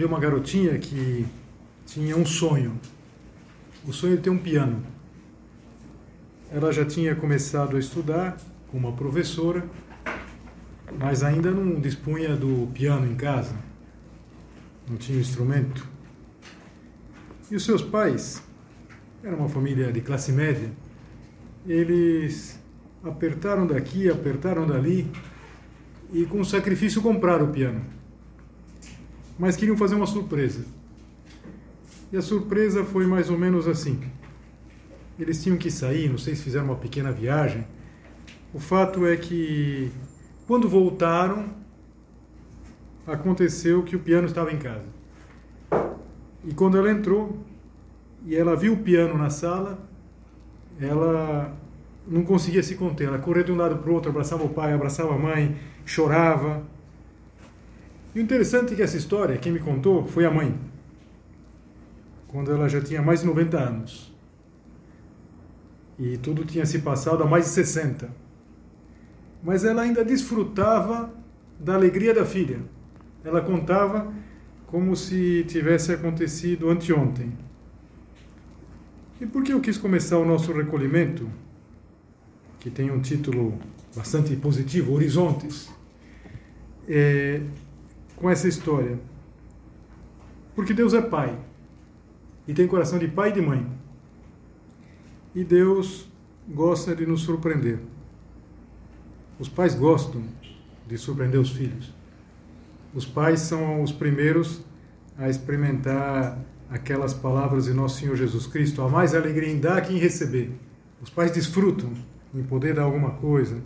Havia uma garotinha que tinha um sonho. O sonho de ter um piano. Ela já tinha começado a estudar com uma professora, mas ainda não dispunha do piano em casa. Não tinha instrumento. E os seus pais, era uma família de classe média, eles apertaram daqui, apertaram dali e com sacrifício compraram o piano. Mas queriam fazer uma surpresa. E a surpresa foi mais ou menos assim. Eles tinham que sair, não sei se fizeram uma pequena viagem. O fato é que quando voltaram, aconteceu que o piano estava em casa. E quando ela entrou e ela viu o piano na sala, ela não conseguia se conter. Ela corria de um lado para o outro, abraçava o pai, abraçava a mãe, chorava. E o interessante é que essa história, quem me contou, foi a mãe quando ela já tinha mais de 90 anos. E tudo tinha se passado há mais de 60. Mas ela ainda desfrutava da alegria da filha. Ela contava como se tivesse acontecido anteontem. E por que eu quis começar o nosso recolhimento, que tem um título bastante positivo, Horizontes, é, com essa história? Porque Deus é Pai e tem coração de pai e de mãe. E Deus gosta de nos surpreender. Os pais gostam de surpreender os filhos. Os pais são os primeiros a experimentar aquelas palavras de nosso Senhor Jesus Cristo: há mais alegria em dar que em receber. Os pais desfrutam em poder dar alguma coisa.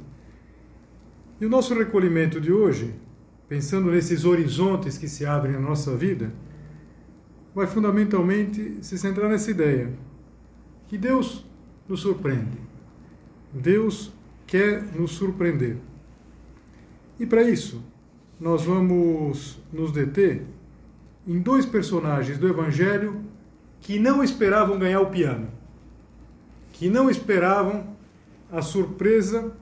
E o nosso recolhimento de hoje, pensando nesses horizontes que se abrem na nossa vida, vai fundamentalmente se centrar nessa ideia que Deus nos surpreende. Deus quer nos surpreender. E para isso, nós vamos nos deter em dois personagens do Evangelho que não esperavam ganhar o piano, que não esperavam a surpresa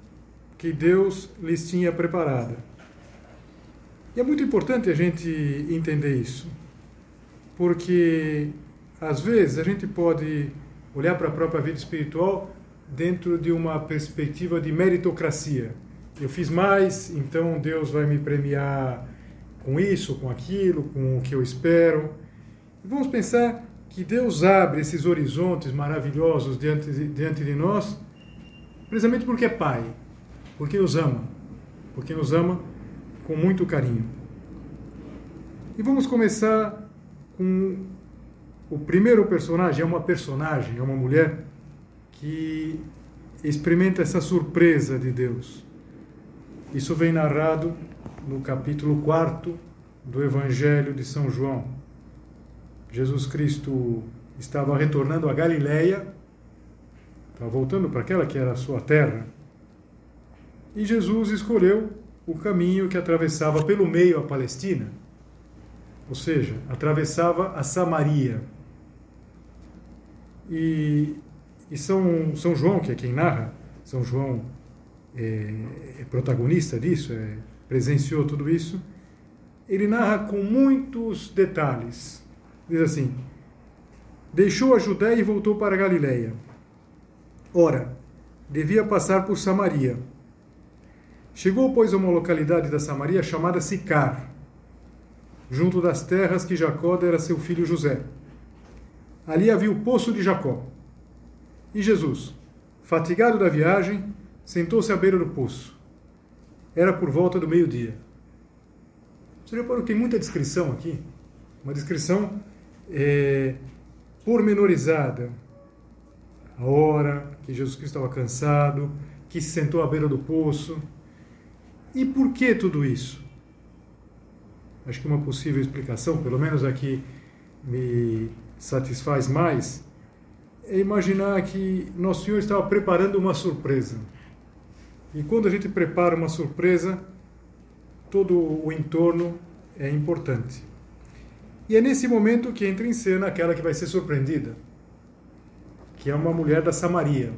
que Deus lhes tinha preparada. E é muito importante a gente entender isso porque às vezes a gente pode olhar para a própria vida espiritual dentro de uma perspectiva de meritocracia. Eu fiz mais, então Deus vai me premiar com isso, com aquilo, com o que eu espero. vamos pensar que Deus abre esses horizontes maravilhosos diante de, diante de nós, precisamente porque é Pai, porque nos ama, porque nos ama com muito carinho. E vamos começar com o primeiro personagem, é uma personagem, é uma mulher que experimenta essa surpresa de Deus. Isso vem narrado no capítulo 4 do Evangelho de São João. Jesus Cristo estava retornando a Galileia, estava voltando para aquela que era a sua terra, e Jesus escolheu o caminho que atravessava pelo meio a Palestina ou seja, atravessava a Samaria. E, e São, São João, que é quem narra, São João é, é protagonista disso, é, presenciou tudo isso, ele narra com muitos detalhes. Diz assim: Deixou a Judéia e voltou para a Galiléia. Ora, devia passar por Samaria. Chegou, pois, a uma localidade da Samaria chamada Sicar junto das terras que Jacó dera a seu filho José. Ali havia o poço de Jacó. E Jesus, fatigado da viagem, sentou-se à beira do poço. Era por volta do meio-dia. Você reparou que tem muita descrição aqui? Uma descrição é, pormenorizada. A hora que Jesus Cristo estava cansado, que se sentou à beira do poço. E por que tudo isso? Acho que uma possível explicação, pelo menos aqui me satisfaz mais, é imaginar que Nosso Senhor estava preparando uma surpresa. E quando a gente prepara uma surpresa, todo o entorno é importante. E é nesse momento que entra em cena aquela que vai ser surpreendida, que é uma mulher da Samaria,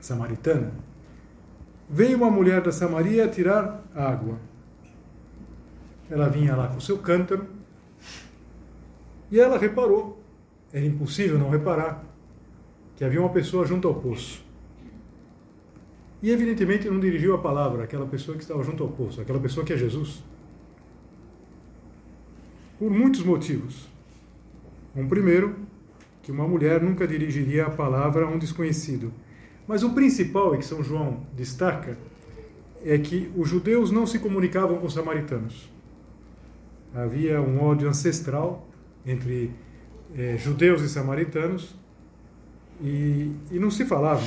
samaritana. Veio uma mulher da Samaria tirar água. Ela vinha lá com seu cântaro e ela reparou, era impossível não reparar, que havia uma pessoa junto ao poço. E evidentemente não dirigiu a palavra àquela pessoa que estava junto ao poço, aquela pessoa que é Jesus. Por muitos motivos. Um primeiro, que uma mulher nunca dirigiria a palavra a um desconhecido. Mas o principal, e que São João destaca, é que os judeus não se comunicavam com os samaritanos. Havia um ódio ancestral entre é, judeus e samaritanos e, e não se falavam.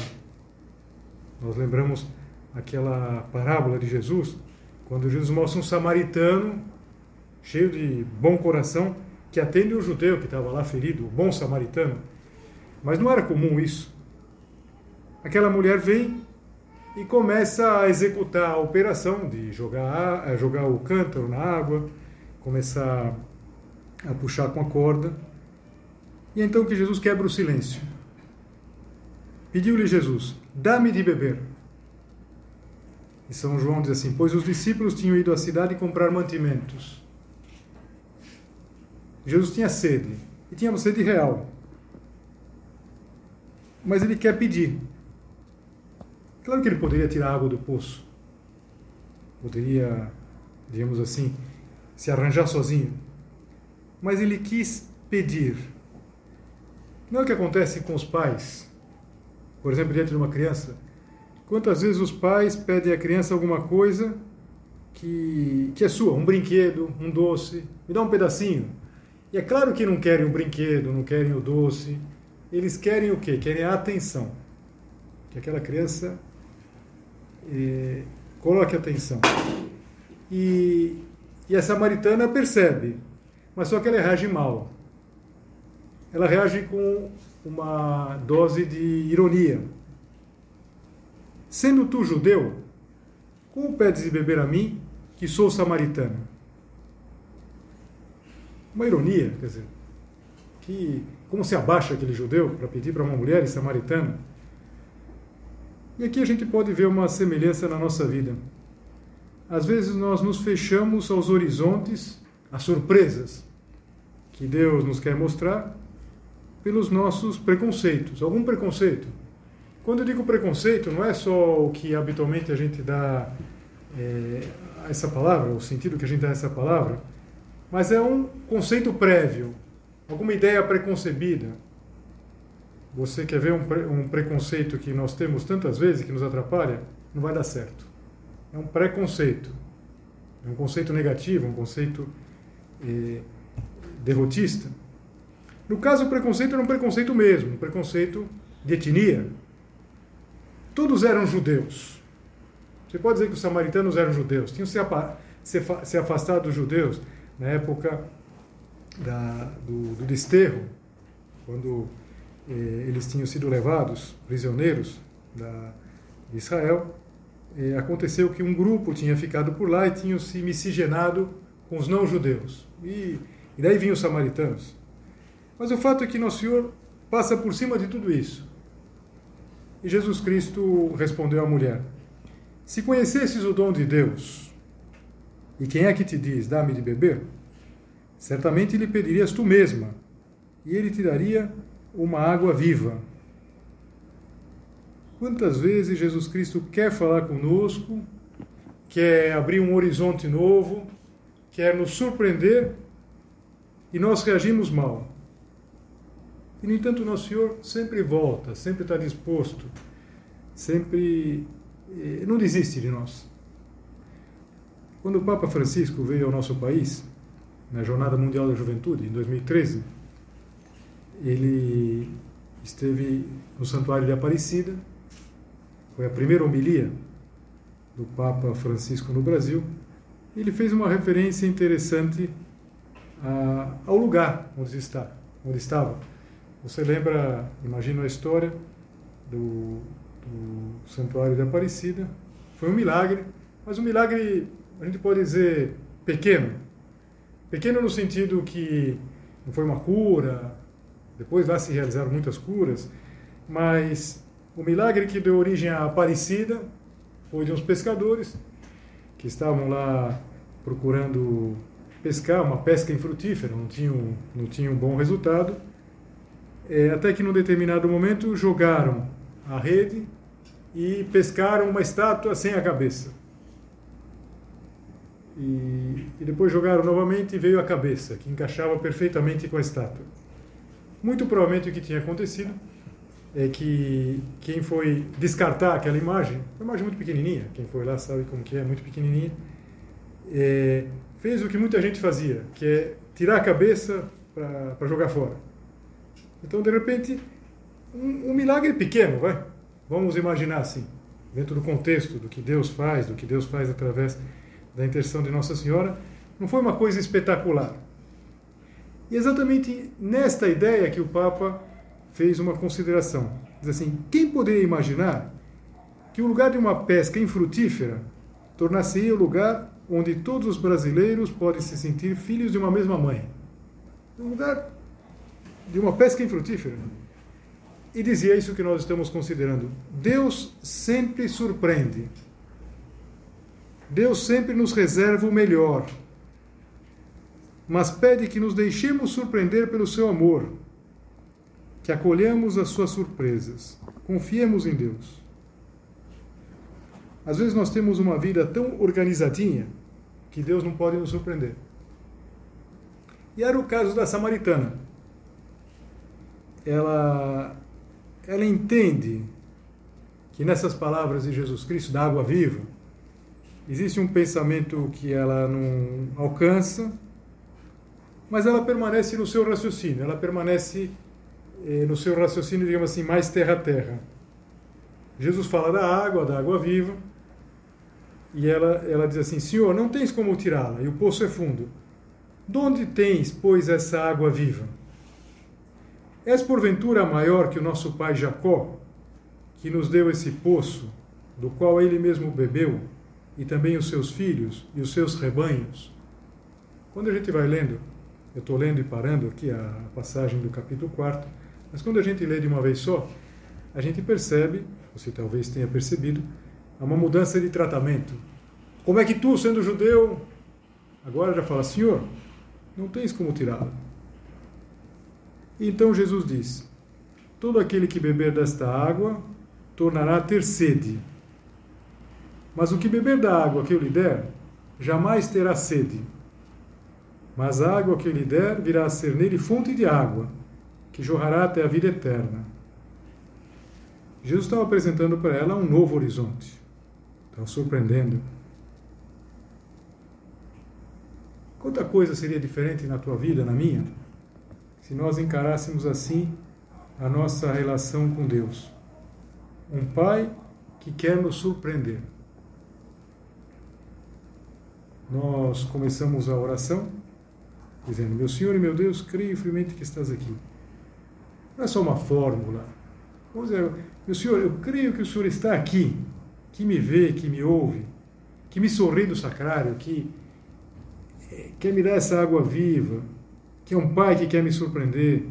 Nós lembramos aquela parábola de Jesus, quando Jesus mostra um samaritano cheio de bom coração que atende o judeu que estava lá ferido, o bom samaritano. Mas não era comum isso. Aquela mulher vem e começa a executar a operação de jogar, jogar o cântaro na água, começar a puxar com a corda. E é então que Jesus quebra o silêncio. Pediu-lhe Jesus: Dá-me de beber. E São João diz assim: Pois os discípulos tinham ido à cidade comprar mantimentos. Jesus tinha sede, e tinha sede real. Mas ele quer pedir. Claro que ele poderia tirar água do poço. Poderia, digamos assim, se arranjar sozinho. Mas ele quis pedir. Não é o que acontece com os pais por exemplo, diante de uma criança, quantas vezes os pais pedem à criança alguma coisa que, que é sua, um brinquedo, um doce, me dá um pedacinho. E é claro que não querem o brinquedo, não querem o doce, eles querem o quê? Querem a atenção. Que aquela criança é, coloque atenção. E, e a samaritana percebe, mas só que ela reage mal. Ela reage com uma dose de ironia. Sendo tu judeu, como pedes de beber a mim, que sou samaritano? Uma ironia, quer dizer, que como se abaixa aquele judeu para pedir para uma mulher samaritana? E aqui a gente pode ver uma semelhança na nossa vida. Às vezes nós nos fechamos aos horizontes, às surpresas que Deus nos quer mostrar, pelos nossos preconceitos. Algum preconceito. Quando eu digo preconceito, não é só o que habitualmente a gente dá é, a essa palavra, o sentido que a gente dá a essa palavra, mas é um conceito prévio, alguma ideia preconcebida. Você quer ver um, pre, um preconceito que nós temos tantas vezes que nos atrapalha? Não vai dar certo. É um preconceito. É um conceito negativo, um conceito é, derrotista. No caso, o preconceito era um preconceito mesmo, um preconceito de etnia. Todos eram judeus. Você pode dizer que os samaritanos eram judeus, tinham se afastado dos judeus na época da, do, do desterro, quando eh, eles tinham sido levados prisioneiros da, de Israel. Eh, aconteceu que um grupo tinha ficado por lá e tinham se miscigenado com os não-judeus. E, e daí vinham os samaritanos. Mas o fato é que Nosso Senhor passa por cima de tudo isso. E Jesus Cristo respondeu à mulher: Se conhecesses o dom de Deus, e quem é que te diz, dá-me de beber? Certamente lhe pedirias tu mesma, e ele te daria uma água viva. Quantas vezes Jesus Cristo quer falar conosco, quer abrir um horizonte novo, quer nos surpreender e nós reagimos mal. E, no entanto, Nosso Senhor sempre volta, sempre está disposto, sempre eh, não desiste de nós. Quando o Papa Francisco veio ao nosso país, na Jornada Mundial da Juventude, em 2013, ele esteve no Santuário de Aparecida, foi a primeira homilia do Papa Francisco no Brasil. Ele fez uma referência interessante a, ao lugar onde está, onde estava. Você lembra, imagina a história do, do Santuário de Aparecida? Foi um milagre, mas um milagre a gente pode dizer pequeno. Pequeno no sentido que não foi uma cura, depois lá se realizaram muitas curas, mas o milagre que deu origem à Aparecida foi de uns pescadores que estavam lá procurando pescar, uma pesca infrutífera, não tinham, não tinham um bom resultado, é, até que num determinado momento jogaram a rede e pescaram uma estátua sem a cabeça. E, e depois jogaram novamente e veio a cabeça, que encaixava perfeitamente com a estátua. Muito provavelmente o que tinha acontecido é que quem foi descartar aquela imagem, uma imagem muito pequenininha, quem foi lá sabe como que é, muito pequenininha, é, fez o que muita gente fazia, que é tirar a cabeça para jogar fora. Então, de repente, um, um milagre pequeno, vai? Vamos imaginar assim, dentro do contexto do que Deus faz, do que Deus faz através da intercessão de Nossa Senhora, não foi uma coisa espetacular. E exatamente nesta ideia que o Papa fez uma consideração. Diz assim: quem poderia imaginar que o lugar de uma pesca infrutífera tornasse o lugar onde todos os brasileiros podem se sentir filhos de uma mesma mãe? Um lugar de uma pesca infrutífera. E dizia isso que nós estamos considerando. Deus sempre surpreende. Deus sempre nos reserva o melhor, mas pede que nos deixemos surpreender pelo seu amor, que acolhamos as suas surpresas, confiemos em Deus. Às vezes nós temos uma vida tão organizadinha que Deus não pode nos surpreender. E era o caso da samaritana. Ela, ela entende que nessas palavras de Jesus Cristo, da água viva, Existe um pensamento que ela não alcança, mas ela permanece no seu raciocínio, ela permanece eh, no seu raciocínio, digamos assim, mais terra a terra. Jesus fala da água, da água viva, e ela, ela diz assim: Senhor, não tens como tirá-la, e o poço é fundo. De onde tens, pois, essa água viva? És porventura maior que o nosso pai Jacó, que nos deu esse poço, do qual ele mesmo bebeu? e também os seus filhos e os seus rebanhos. Quando a gente vai lendo, eu estou lendo e parando aqui a passagem do capítulo 4, mas quando a gente lê de uma vez só, a gente percebe, você talvez tenha percebido, uma mudança de tratamento. Como é que tu, sendo judeu, agora já fala, Senhor, não tens como tirá-la. Então Jesus diz: Todo aquele que beber desta água tornará a ter sede mas o que beber da água que eu lhe der, jamais terá sede. Mas a água que lhe der virá a ser nele fonte de água, que jorrará até a vida eterna. Jesus estava apresentando para ela um novo horizonte. Estava surpreendendo. Quanta coisa seria diferente na tua vida, na minha, se nós encarássemos assim a nossa relação com Deus. Um pai que quer nos surpreender nós começamos a oração dizendo: Meu Senhor e meu Deus, creio firmemente que estás aqui. Não é só uma fórmula. Vamos dizer, meu Senhor, eu creio que o Senhor está aqui, que me vê, que me ouve, que me sorri do sacrário, que eh, quer me dar essa água viva, que é um Pai que quer me surpreender.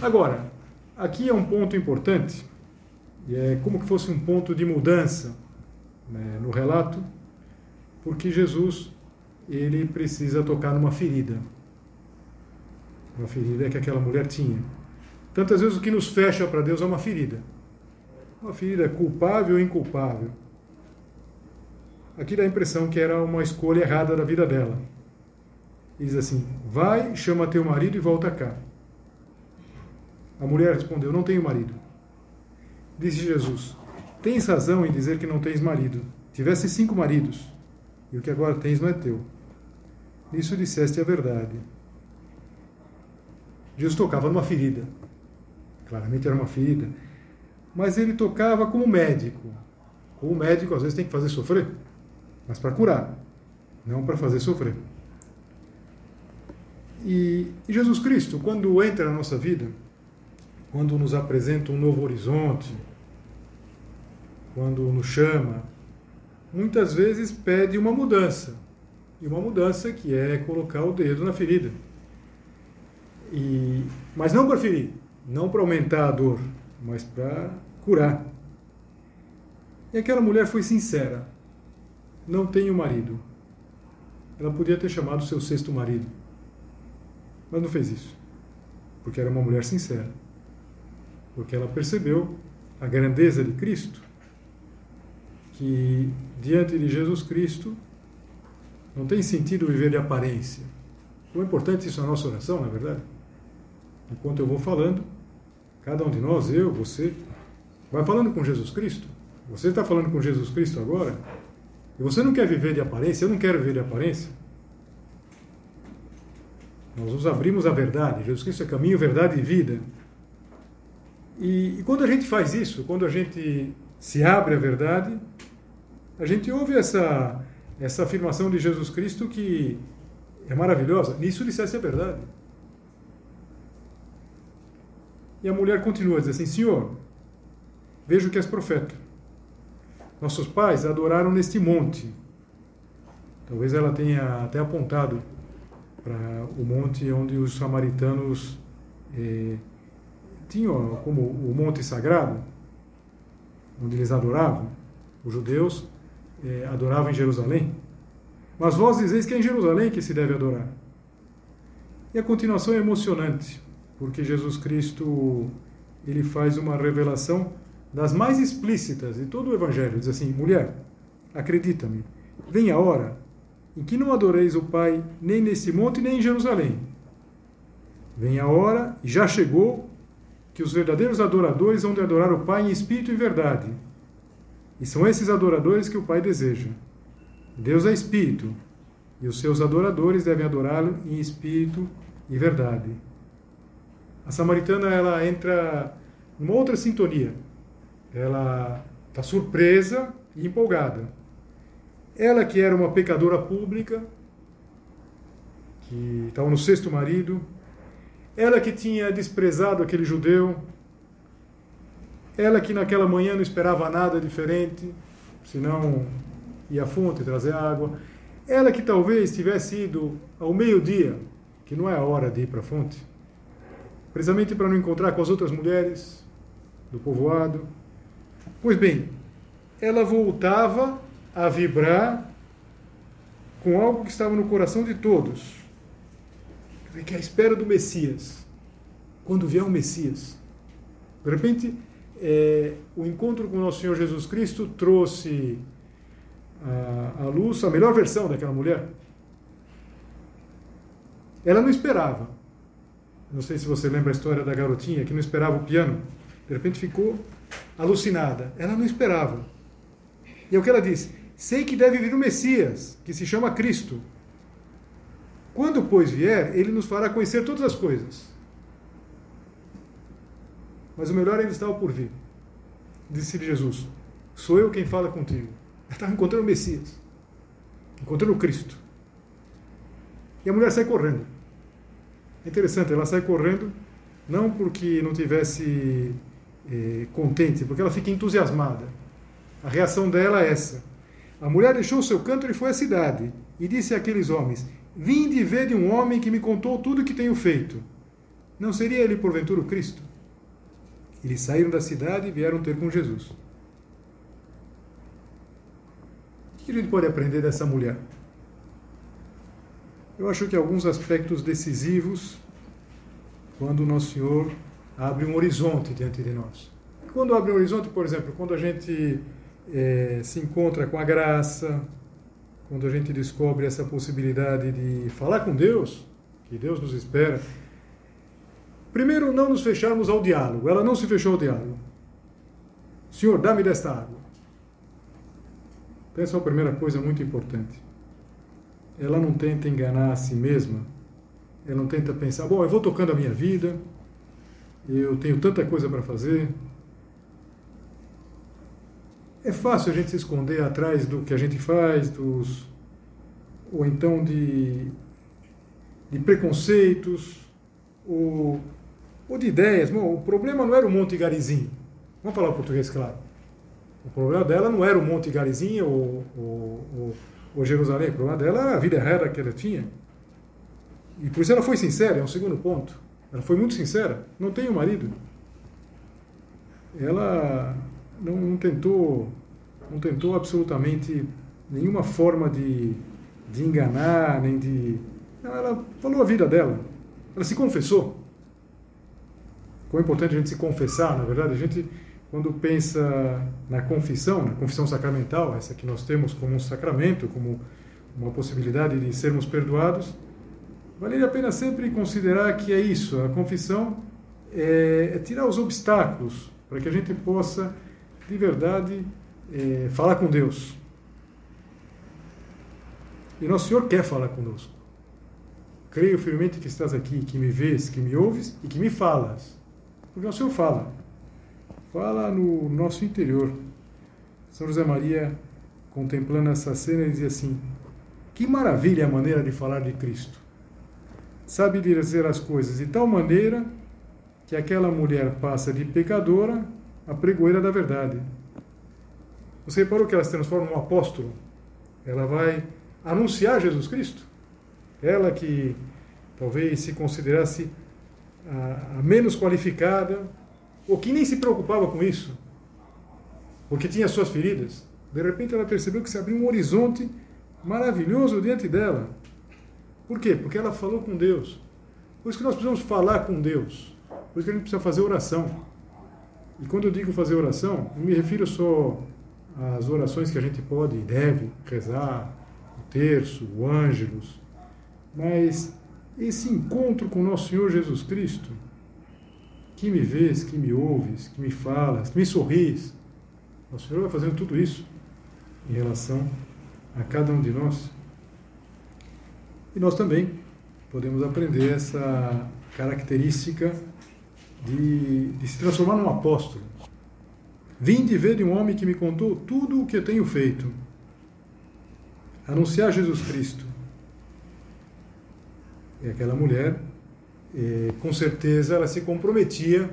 Agora, aqui é um ponto importante, e é como que fosse um ponto de mudança né, no relato porque Jesus ele precisa tocar numa ferida. Uma ferida que aquela mulher tinha. Tantas vezes o que nos fecha para Deus é uma ferida. Uma ferida culpável ou inculpável. aqui dá a impressão que era uma escolha errada da vida dela. E diz assim: Vai, chama teu marido e volta cá. A mulher respondeu: Não tenho marido. Disse Jesus: Tens razão em dizer que não tens marido. Tivesse cinco maridos, e o que agora tens não é teu. Nisso disseste a verdade. Jesus tocava numa ferida. Claramente era uma ferida. Mas ele tocava como médico. Como médico, às vezes, tem que fazer sofrer. Mas para curar, não para fazer sofrer. E, Jesus Cristo, quando entra na nossa vida, quando nos apresenta um novo horizonte, quando nos chama, muitas vezes pede uma mudança. E uma mudança que é colocar o dedo na ferida. E, mas não para ferir, não para aumentar a dor, mas para curar. E aquela mulher foi sincera. Não tenho marido. Ela podia ter chamado seu sexto marido, mas não fez isso, porque era uma mulher sincera, porque ela percebeu a grandeza de Cristo, que diante de Jesus Cristo não tem sentido viver de aparência. É importante isso na nossa oração, na é verdade? Enquanto eu vou falando, cada um de nós, eu, você, vai falando com Jesus Cristo. Você está falando com Jesus Cristo agora? E você não quer viver de aparência? Eu não quero viver de aparência. Nós nos abrimos à verdade. Jesus Cristo é caminho, verdade e vida. E, e quando a gente faz isso, quando a gente se abre à verdade, a gente ouve essa, essa afirmação de Jesus Cristo que é maravilhosa. Nisso dissesse a verdade. E a mulher continua a dizer assim: Senhor, vejo que és profeta. Nossos pais adoraram neste monte. Talvez ela tenha até apontado para o monte onde os samaritanos eh, tinham como o monte sagrado, onde eles adoravam. Os judeus eh, adoravam em Jerusalém. Mas vós dizeis que é em Jerusalém que se deve adorar. E a continuação é emocionante porque Jesus Cristo ele faz uma revelação das mais explícitas de todo o Evangelho. Diz assim: mulher, acredita-me, vem a hora em que não adoreis o Pai nem nesse monte nem em Jerusalém. Vem a hora, já chegou, que os verdadeiros adoradores vão de adorar o Pai em espírito e verdade. E são esses adoradores que o Pai deseja. Deus é espírito, e os seus adoradores devem adorá-lo em espírito e verdade. A samaritana ela entra numa outra sintonia. Ela está surpresa e empolgada. Ela que era uma pecadora pública, que estava no sexto marido, ela que tinha desprezado aquele judeu, ela que naquela manhã não esperava nada diferente, senão ir à fonte trazer água, ela que talvez tivesse ido ao meio-dia, que não é a hora de ir para a fonte, precisamente para não encontrar com as outras mulheres do povoado. Pois bem, ela voltava a vibrar com algo que estava no coração de todos, que é a espera do Messias. Quando vier o Messias. De repente, é, o encontro com o nosso Senhor Jesus Cristo trouxe à luz a melhor versão daquela mulher. Ela não esperava não sei se você lembra a história da garotinha que não esperava o piano. De repente ficou alucinada. Ela não esperava. E é o que ela disse: Sei que deve vir o Messias, que se chama Cristo. Quando, pois, vier, ele nos fará conhecer todas as coisas. Mas o melhor ainda estava por vir. Disse Jesus: Sou eu quem fala contigo. Ela estava encontrando o Messias, encontrando o Cristo. E a mulher sai correndo. É interessante, ela sai correndo, não porque não tivesse eh, contente, porque ela fica entusiasmada. A reação dela é essa. A mulher deixou o seu canto e foi à cidade, e disse àqueles homens: Vim de ver de um homem que me contou tudo o que tenho feito. Não seria ele porventura o Cristo? Eles saíram da cidade e vieram ter com Jesus. O que a gente pode aprender dessa mulher? Eu acho que alguns aspectos decisivos quando o Nosso Senhor abre um horizonte diante de nós. Quando abre um horizonte, por exemplo, quando a gente é, se encontra com a graça, quando a gente descobre essa possibilidade de falar com Deus, que Deus nos espera, primeiro não nos fecharmos ao diálogo. Ela não se fechou ao diálogo. Senhor, dá-me desta água. Essa é a primeira coisa muito importante. Ela não tenta enganar a si mesma. Ela não tenta pensar, bom, eu vou tocando a minha vida, eu tenho tanta coisa para fazer. É fácil a gente se esconder atrás do que a gente faz, dos ou então de, de preconceitos, ou, ou de ideias. Bom, o problema não era o Monte Garizinho. Vamos falar o português claro. O problema dela não era o Monte Garizinho ou, ou, ou, ou Jerusalém. O problema dela era a vida errada que ela tinha. E por isso ela foi sincera, é um segundo ponto. Ela foi muito sincera. Não tenho marido. Ela não, não tentou, não tentou absolutamente nenhuma forma de, de enganar, nem de. Ela falou a vida dela. Ela se confessou. Como é importante a gente se confessar, na verdade, a gente quando pensa na confissão, na confissão sacramental, essa que nós temos como um sacramento, como uma possibilidade de sermos perdoados, vale a pena sempre considerar que é isso. A confissão é, é tirar os obstáculos para que a gente possa, de verdade, é, falar com Deus. E Nosso Senhor quer falar conosco. Creio firmemente que estás aqui, que me vês, que me ouves e que me falas. O Senhor fala fala no nosso interior. São José Maria, contemplando essa cena, dizia assim: Que maravilha a maneira de falar de Cristo. Sabe dizer as coisas de tal maneira que aquela mulher passa de pecadora a pregoeira da verdade. Você reparou que ela se transforma num apóstolo? Ela vai anunciar Jesus Cristo. Ela que talvez se considerasse a, menos qualificada, ou que nem se preocupava com isso, porque tinha suas feridas, de repente ela percebeu que se abriu um horizonte maravilhoso diante dela. Por quê? Porque ela falou com Deus. Por isso que nós precisamos falar com Deus. Por isso que a gente precisa fazer oração. E quando eu digo fazer oração, não me refiro só às orações que a gente pode e deve rezar, o terço, o ângelos, mas esse encontro com nosso Senhor Jesus Cristo, que me vês, que me ouves, que me falas, que me sorris. O Senhor vai fazendo tudo isso em relação a cada um de nós. E nós também podemos aprender essa característica de, de se transformar num apóstolo. Vim de ver de um homem que me contou tudo o que eu tenho feito. Anunciar Jesus Cristo. E aquela mulher com certeza ela se comprometia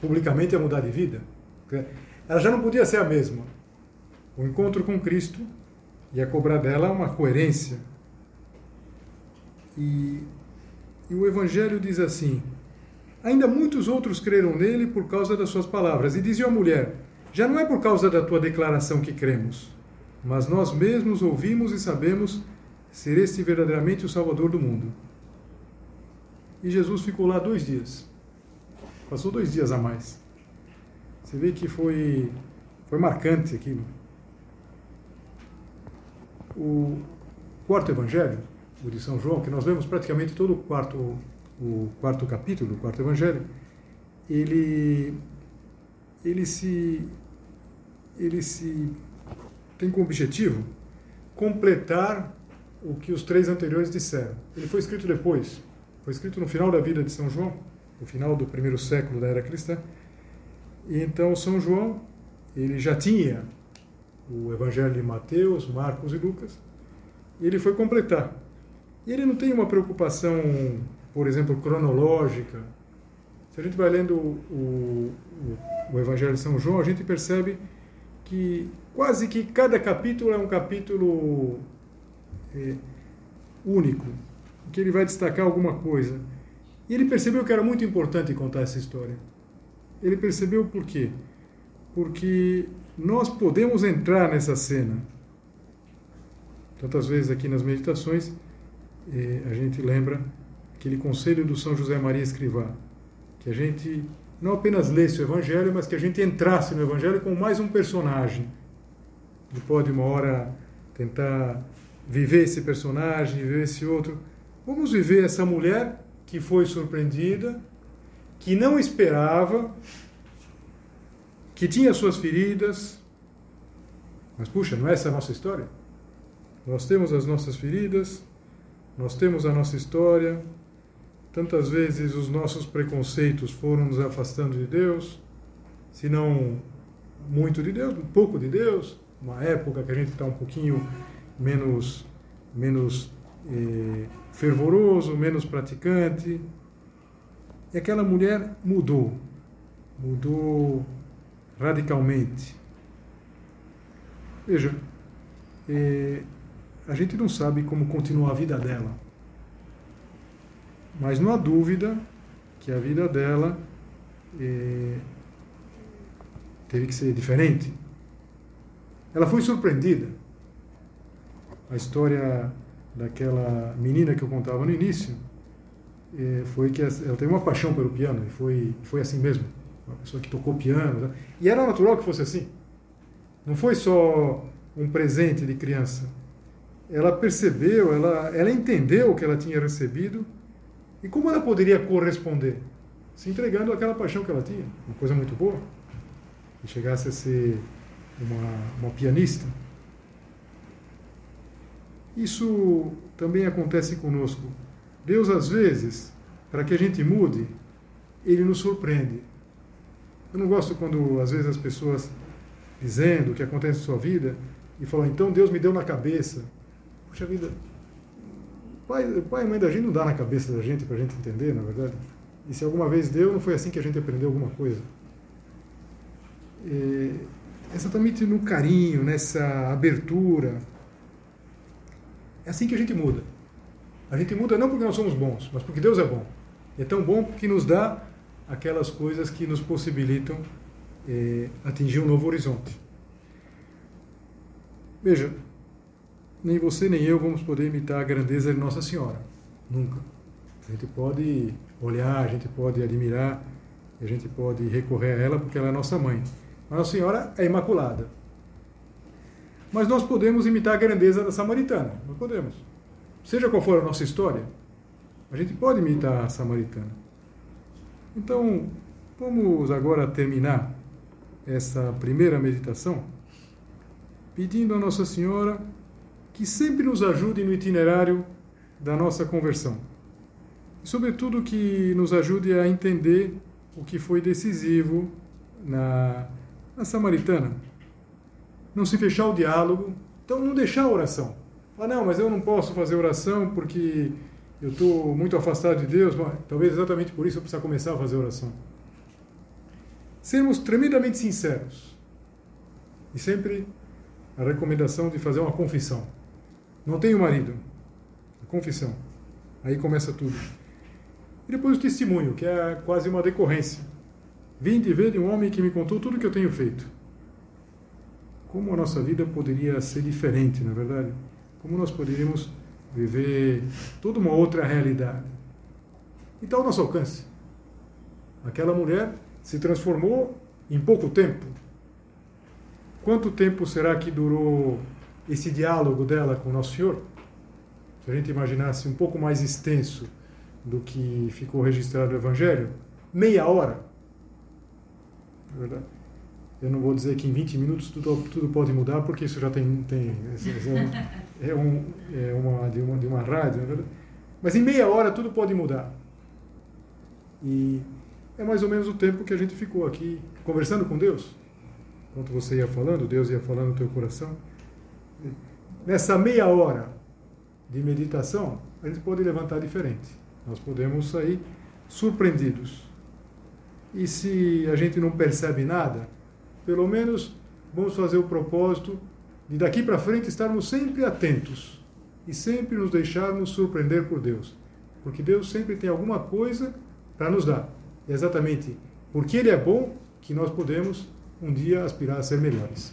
publicamente a mudar de vida. Ela já não podia ser a mesma. O encontro com Cristo ia cobrar dela uma coerência. E, e o Evangelho diz assim: Ainda muitos outros creram nele por causa das suas palavras. E dizia a mulher: Já não é por causa da tua declaração que cremos, mas nós mesmos ouvimos e sabemos ser este verdadeiramente o Salvador do mundo. E Jesus ficou lá dois dias. Passou dois dias a mais. Você vê que foi, foi marcante aquilo. O quarto evangelho, o de São João, que nós vemos praticamente todo o quarto, o quarto capítulo do quarto evangelho, ele, ele se ele se tem como objetivo completar o que os três anteriores disseram. Ele foi escrito depois, foi escrito no final da vida de São João, no final do primeiro século da era cristã. E então São João, ele já tinha o Evangelho de Mateus, Marcos e Lucas, e ele foi completar. E ele não tem uma preocupação, por exemplo, cronológica. Se a gente vai lendo o, o, o Evangelho de São João, a gente percebe que quase que cada capítulo é um capítulo é, único, que ele vai destacar alguma coisa. E ele percebeu que era muito importante contar essa história. Ele percebeu por quê? Porque nós podemos entrar nessa cena. Tantas vezes aqui nas meditações, eh, a gente lembra aquele conselho do São José Maria Escrivá, que a gente não apenas lesse o Evangelho, mas que a gente entrasse no Evangelho com mais um personagem. Ele pode uma hora tentar viver esse personagem, viver esse outro. Vamos viver essa mulher que foi surpreendida, que não esperava, que tinha suas feridas. Mas puxa, não é essa a nossa história? Nós temos as nossas feridas, nós temos a nossa história. Tantas vezes os nossos preconceitos foram nos afastando de Deus, se não muito de Deus, pouco de Deus, uma época que a gente está um pouquinho menos, menos eh, fervoroso, menos praticante. E aquela mulher mudou, mudou radicalmente. Veja, eh, a gente não sabe como continua a vida dela, mas não há dúvida que a vida dela eh, teve que ser diferente. Ela foi surpreendida. A história daquela menina que eu contava no início é, foi que ela teve uma paixão pelo piano e foi, foi assim mesmo. Uma pessoa que tocou piano. Né? E era natural que fosse assim. Não foi só um presente de criança. Ela percebeu, ela, ela entendeu o que ela tinha recebido e como ela poderia corresponder? Se entregando àquela paixão que ela tinha. Uma coisa muito boa. E chegasse a ser uma, uma pianista. Isso também acontece conosco. Deus, às vezes, para que a gente mude, Ele nos surpreende. Eu não gosto quando, às vezes, as pessoas dizendo o que acontece em sua vida e falam, então Deus me deu na cabeça. Puxa vida, pai, pai e mãe da gente não dá na cabeça da gente para a gente entender, na verdade. E se alguma vez deu, não foi assim que a gente aprendeu alguma coisa. É exatamente no carinho, nessa abertura. É assim que a gente muda. A gente muda não porque nós somos bons, mas porque Deus é bom. É tão bom que nos dá aquelas coisas que nos possibilitam é, atingir um novo horizonte. Veja, nem você nem eu vamos poder imitar a grandeza de Nossa Senhora. Nunca. A gente pode olhar, a gente pode admirar, a gente pode recorrer a ela porque ela é nossa mãe. Mas Nossa Senhora é imaculada. Mas nós podemos imitar a grandeza da samaritana. Nós podemos. Seja qual for a nossa história, a gente pode imitar a samaritana. Então, vamos agora terminar essa primeira meditação pedindo a Nossa Senhora que sempre nos ajude no itinerário da nossa conversão. E, sobretudo, que nos ajude a entender o que foi decisivo na, na samaritana não se fechar o diálogo, então não deixar a oração. Ah, não, mas eu não posso fazer oração porque eu estou muito afastado de Deus. Bom, talvez exatamente por isso eu precisa começar a fazer oração. Sermos tremendamente sinceros. E sempre a recomendação de fazer uma confissão. Não tenho marido. Confissão. Aí começa tudo. E depois o testemunho, que é quase uma decorrência. Vim de ver de um homem que me contou tudo o que eu tenho feito como a nossa vida poderia ser diferente, na é verdade? Como nós poderíamos viver toda uma outra realidade. E está ao nosso alcance. Aquela mulher se transformou em pouco tempo. Quanto tempo será que durou esse diálogo dela com o Nosso Senhor? Se a gente imaginasse um pouco mais extenso do que ficou registrado no Evangelho, meia hora. É verdade? Eu não vou dizer que em 20 minutos tudo, tudo pode mudar, porque isso já tem. tem é, um, é uma, de, uma, de uma rádio, é mas em meia hora tudo pode mudar. E é mais ou menos o tempo que a gente ficou aqui conversando com Deus. Enquanto você ia falando, Deus ia falando no teu coração. Nessa meia hora de meditação, a gente pode levantar diferente. Nós podemos sair surpreendidos. E se a gente não percebe nada, pelo menos vamos fazer o propósito de daqui para frente estarmos sempre atentos e sempre nos deixarmos surpreender por Deus. Porque Deus sempre tem alguma coisa para nos dar. É exatamente porque Ele é bom que nós podemos um dia aspirar a ser melhores.